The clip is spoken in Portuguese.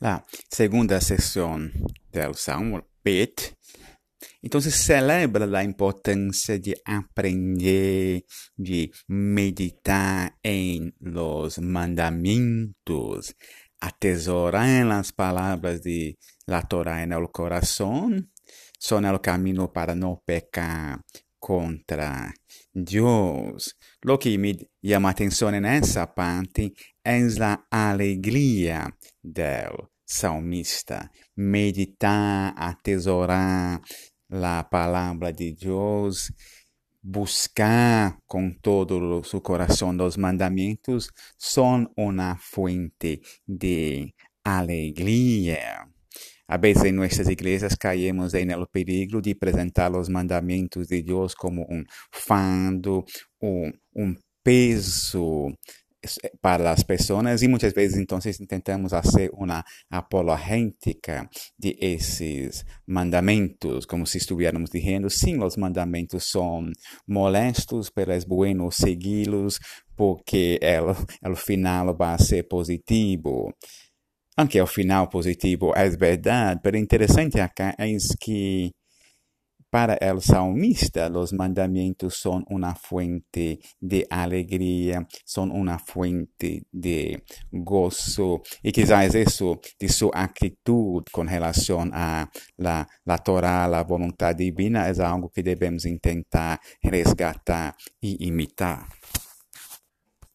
La segunda sessão del Salmo, Bet, entonces celebra la importancia de aprender, de meditar en los mandamientos, atesorar las palabras de la Torah en el corazón, son el camino para no pecar contra Dios. Lo que me llama atención en esa parte es la alegría del salmista. Meditar, atesorar la palabra de Dios, buscar con todo su corazón los mandamientos, son una fuente de alegría. A veces en nuestras iglesias caemos en el peligro de presentar los mandamientos de Dios como un fando, un, un peso para as pessoas e muitas vezes então tentamos fazer uma apologética de esses mandamentos, como se estivéssemos dizendo, sim, os mandamentos são molestos, mas é bueno segui-los porque o final vai ser positivo. Aunque o final positivo é verdade, mas interessante acá é que para el salmista, los mandamientos son una fuente de alegría, son una fuente de gozo. Y quizás eso de su actitud con relación a la, la Torah, la voluntad divina, es algo que debemos intentar resgatar y imitar.